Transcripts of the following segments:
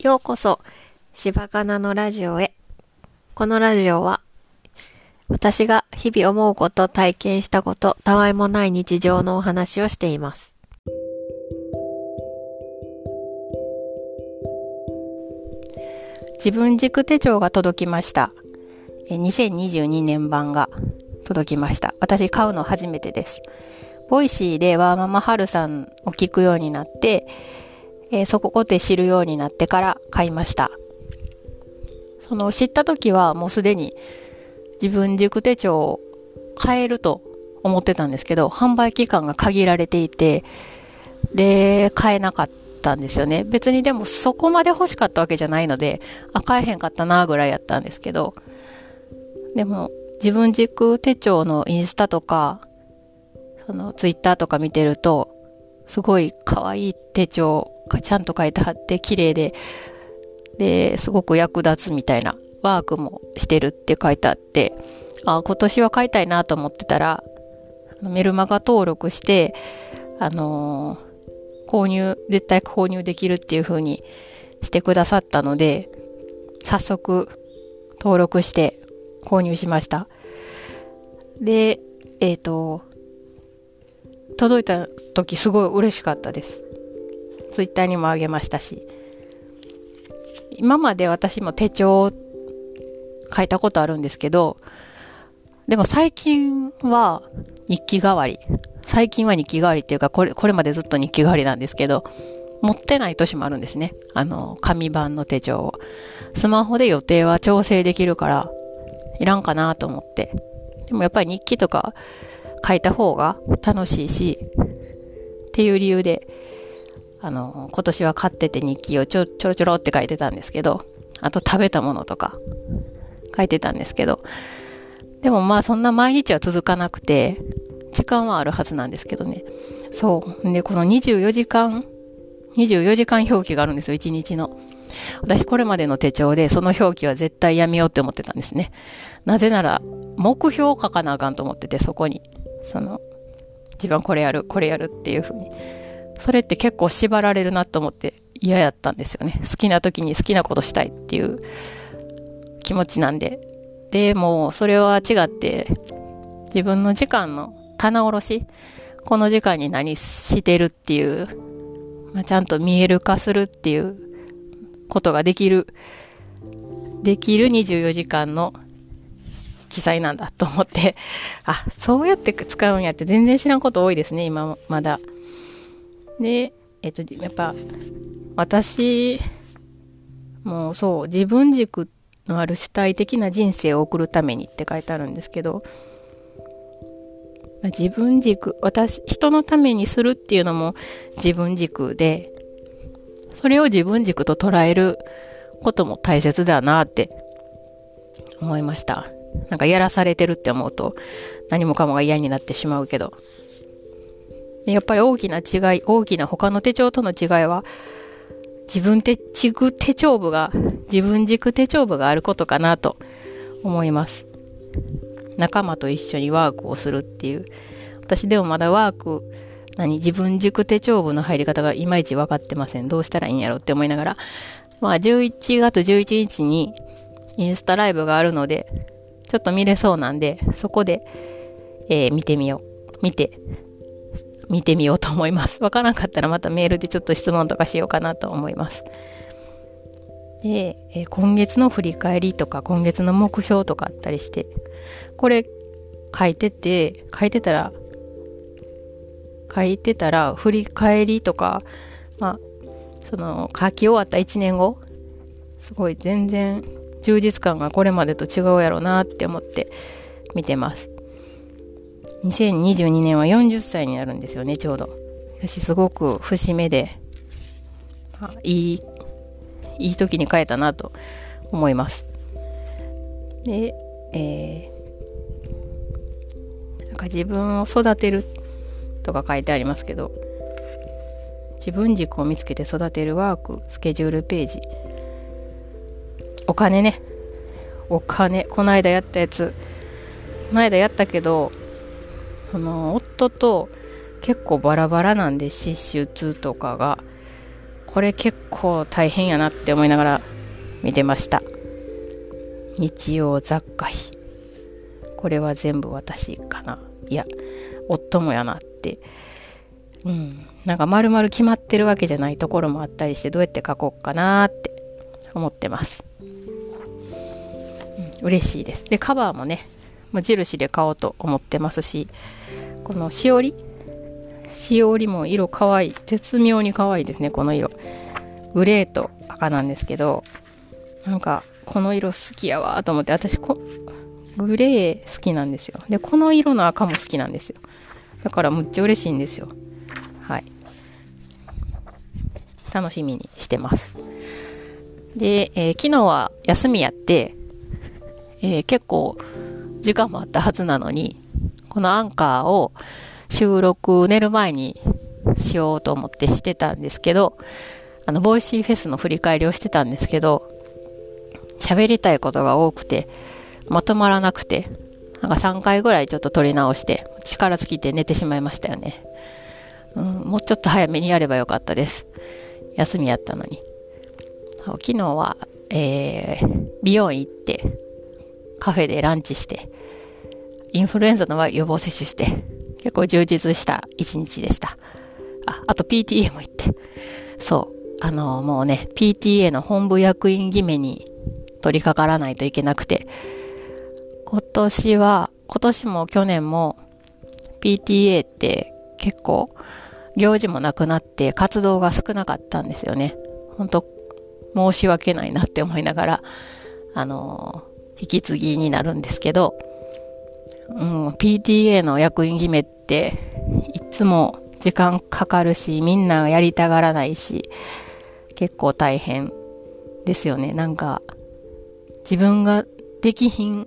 ようこそ、柴かなのラジオへ。このラジオは、私が日々思うこと、体験したこと、たわいもない日常のお話をしています。自分軸手帳が届きました。2022年版が届きました。私買うの初めてです。 Voicy でワーママハルさんを聞くようになって、えーそこで知るようになってから買いました。その知った時はもうすでに自分軸手帳を買えると思ってたんですけど、販売期間が限られていて、で、買えなかったんですよね。別にでもそこまで欲しかったわけじゃないので、あ、買えへんかったなぐらいやったんですけど、でも自分軸手帳のインスタとか、そのツイッターとか見てると、すごい可愛い手帳がちゃんと書いてあって綺麗で、で、すごく役立つみたいなワークもしてるって書いてあって、あ、今年は買いたいなと思ってたら、メルマガ登録して、あのー購入、絶対購入できるっていう風にしてくださったので、早速登録して購入しました。で、えっ、と、届いた時すごい嬉しかったです。ツイッターにもあげましたし。今まで私も手帳を書いたことあるんですけど、でも最近は日記代わり。最近は日記代わりっていうか、これ、これまでずっと日記代わりなんですけど、持ってない年もあるんですね。あの、紙版の手帳を。スマホで予定は調整できるから、いらんかなと思って。でもやっぱり日記とか書いた方が楽しいし、っていう理由で、あの、今年は買ってて日記をちょ、ちょろちょろって書いてたんですけど、あと食べたものとか書いてたんですけど、でもまあそんな毎日は続かなくて、時間はあるはずなんですけどね。そう。で、この24時間、24時間表記があるんですよ、1日の。私これまでの手帳でその表記は絶対やめようって思ってたんですね。なぜなら、目標を書かなあかんと思ってて、そこに。その、自分これやる、これやるっていうふうに。それって結構縛られるなと思って嫌やったんですよね。好きな時に好きなことしたいっていう気持ちなんで。で、もそれは違って、自分の時間の棚卸し、この時間に何してるっていう、まあ、ちゃんと見える化するっていうことができる、できる24時間の記載なんだと思って、あ、そうやって使うんやって全然知らんこと多いですね、今まだ。で、えっと、やっぱ、私、もうそう、自分軸のある主体的な人生を送るためにって書いてあるんですけど、自分軸、私、人のためにするっていうのも自分軸で、それを自分軸と捉えることも大切だなって思いました。なんかやらされてるって思うと何もかもが嫌になってしまうけど。やっぱり大きな違い、大きな他の手帳との違いは、自分手軸手帳部が、自分軸手帳部があることかなと思います。仲間と一緒にワークをするっていう。私でもまだワーク、何、自分軸手帳部の入り方がいまいち分かってません。どうしたらいいんやろって思いながら。まあ、11月11日にインスタライブがあるので、ちょっと見れそうなんで、そこで、えー見てみよう。見て、見てみようと思います。わからんかったらまたメールでちょっと質問とかしようかなと思います。で、えー今月の振り返りとか今月の目標とかあったりして、これ書いてて、書いてたら、書いてたら振り返りとか、まあ、その書き終わった1年後、すごい全然充実感がこれまでと違うやろうなって思って見てます。2022年は40歳になるんですよね、ちょうど。私すごく節目で、いい、いい時に変えたなと思います。で、えー、なんか自分を育てるとか書いてありますけど、自分軸を見つけて育てるワーク、スケジュールページ。お金ね。お金。この間やったやつ。この間やったけど、その、夫と結構バラバラなんで支出とかが。これ結構大変やなって思いながら見てました日曜雑貨費これは全部私かないや夫もやなってうんなんか丸々決まってるわけじゃないところもあったりしてどうやって書こうかなって思ってます、うん、嬉しいです。でカバーもね無印で買おうと思ってますしこのしおり？しおりも色可愛い絶妙に可愛いですねこの色。グレーと赤なんですけどなんかこの色好きやわと思って私こグレー好きなんですよ。でこの色の赤も好きなんですよ。だからむっちゃ嬉しいんですよ。はい。楽しみにしてます。で、えー、昨日は休みやって、えー、結構時間もあったはずなのにこのアンカーを収録寝る前にしようと思ってしてたんですけどあの Voicy フェスの振り返りをしてたんですけど喋りたいことが多くてまとまらなくてなんか3回ぐらいちょっと撮り直して力尽きて寝てしまいましたよね、うん、もうちょっと早めにやればよかったです。休みやったのに。昨日は、えー、美容院行ってカフェでランチしてインフルエンザの予防接種して結構充実した一日でしたああと PTA も行ってそうあのもうね PTA の本部役員決めに取り掛からないといけなくて今年は今年も去年も PTA って結構行事もなくなって活動が少なかったんですよね。本当申し訳ないなって思いながら、あの、引き継ぎになるんですけど、うん、PTA の役員決めっていつも時間かかるし、みんなやりたがらないし、結構大変ですよね。なんか、自分ができひん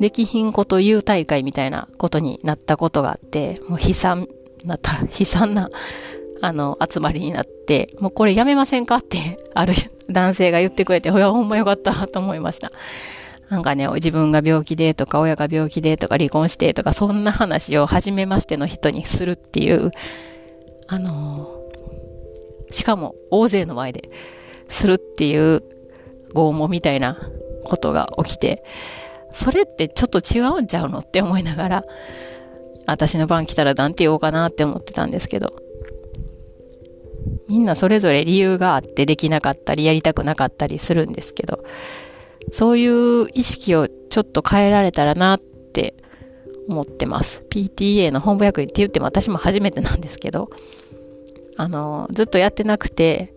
できひんこと言う大会みたいなことになったことがあって、もう悲惨な、悲惨な、あの、集まりになって、もうこれやめませんかって、ある男性が言ってくれて、ほや、ほんまよかったと思いました。なんかね、自分が病気でとか、親が病気でとか、離婚してとか、そんな話を初めましての人にするっていう、あのー、しかも大勢の前でするっていう拷問みたいなことが起きて、それってちょっと違うんちゃうのって思いながら、私の番来たらなんて言おうかなって思ってたんですけど、みんなそれぞれ理由があってできなかったり、やりたくなかったりするんですけど、そういう意識をちょっと変えられたらなって思ってます。PTA の本部役員って言っても私も初めてなんですけど、あの、ずっとやってなくて、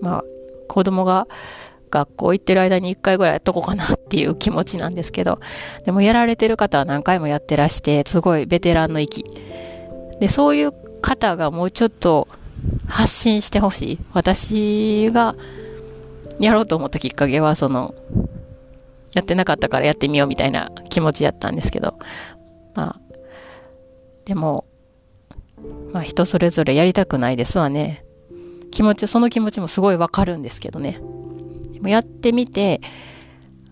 まあ、子供が学校行ってる間に一回ぐらいやっとこうかなっていう気持ちなんですけど、でもやられてる方は何回もやってらして、すごいベテランの域。で、そういう方がもうちょっと発信してほしい。私がやろうと思ったきっかけは、その、やってなかったからやってみようみたいな気持ちやったんですけど、まあ、でも、まあ人それぞれやりたくないですわね。気持ち、その気持ちもすごいわかるんですけどね。でもやってみて、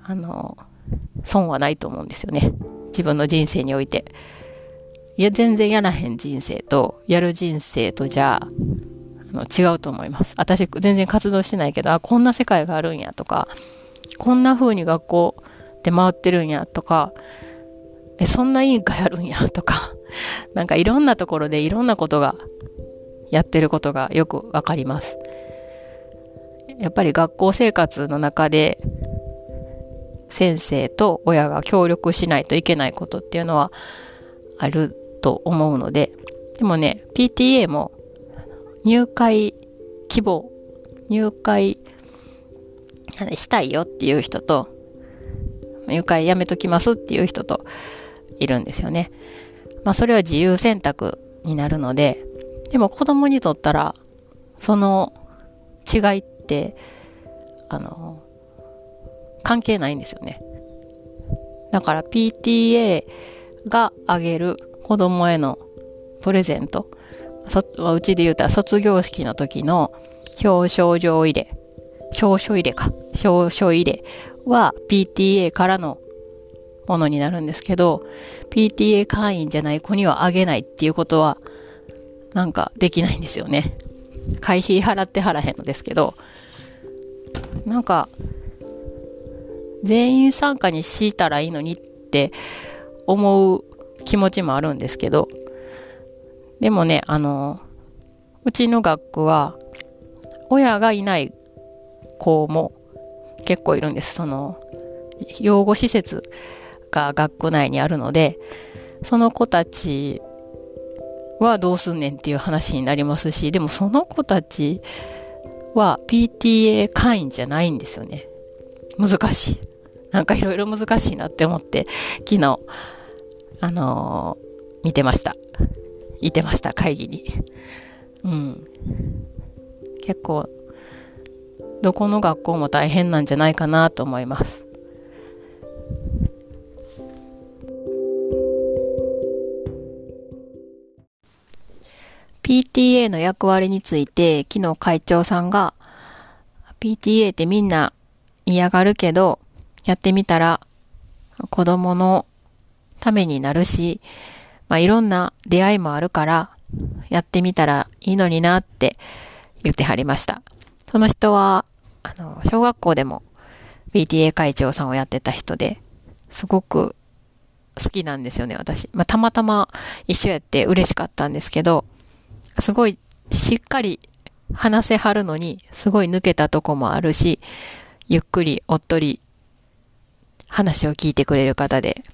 あの、損はないと思うんですよね。自分の人生において。いや、全然やらへん人生と、やる人生とじゃあ、あの違うと思います。私、全然活動してないけど、あ、こんな世界があるんやとか、こんな風に学校で回ってるんやとか、え、そんな委員会あるんやとか、なんかいろんなところでいろんなことが、やってることがよくわかります。やっぱり学校生活の中で先生と親が協力しないといけないことっていうのはあると思うので、でもね、PTA も入会希望、入会したいよっていう人と、入会やめときますっていう人といるんですよね。まあそれは自由選択になるので、でも子供にとったら、その違いって、あの、関係ないんですよね。だから PTA があげる子供へのプレゼント。うちで言うたら卒業式の時の表彰状入れ。表彰入れか。表彰入れは PTA からのものになるんですけど、PTA 会員じゃない子にはあげないっていうことは、なんかできないんですよね。会費払ってはらへんのですけど、なんか、全員参加にしたらいいのにって思う気持ちもあるんですけど、でもね、あの、うちの学区は、親がいない子も結構いるんです。その、養護施設が学区内にあるので、その子たちはどうすんねんっていう話になりますし、でもその子たちは PTA 会員じゃないんですよね。難しい。なんかいろいろ難しいなって思って、昨日、あのー、見てました。いてました、会議に。うん。結構、どこの学校も大変なんじゃないかなと思います。PTA の役割について、昨日会長さんが、PTA ってみんな嫌がるけど、やってみたら子供のためになるし、まあ、いろんな出会いもあるから、やってみたらいいのになって言ってはりました。その人は、あの、小学校でも PTA 会長さんをやってた人で、すごく好きなんですよね、私。まあ、たまたま一緒やって嬉しかったんですけど、すごいしっかり話せはるのに、すごい抜けたとこもあるし、ゆっくりおっとり話を聞いてくれる方で、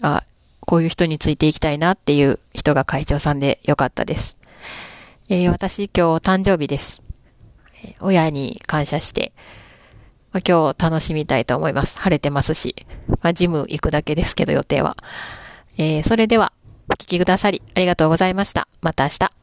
あ、こういう人についていきたいなっていう人が会長さんでよかったです。えー、私今日誕生日です。親に感謝して、まあ、今日楽しみたいと思います。晴れてますし、まあ、ジム行くだけですけど予定は。えー、それでは、お聞きくださりありがとうございました。また明日。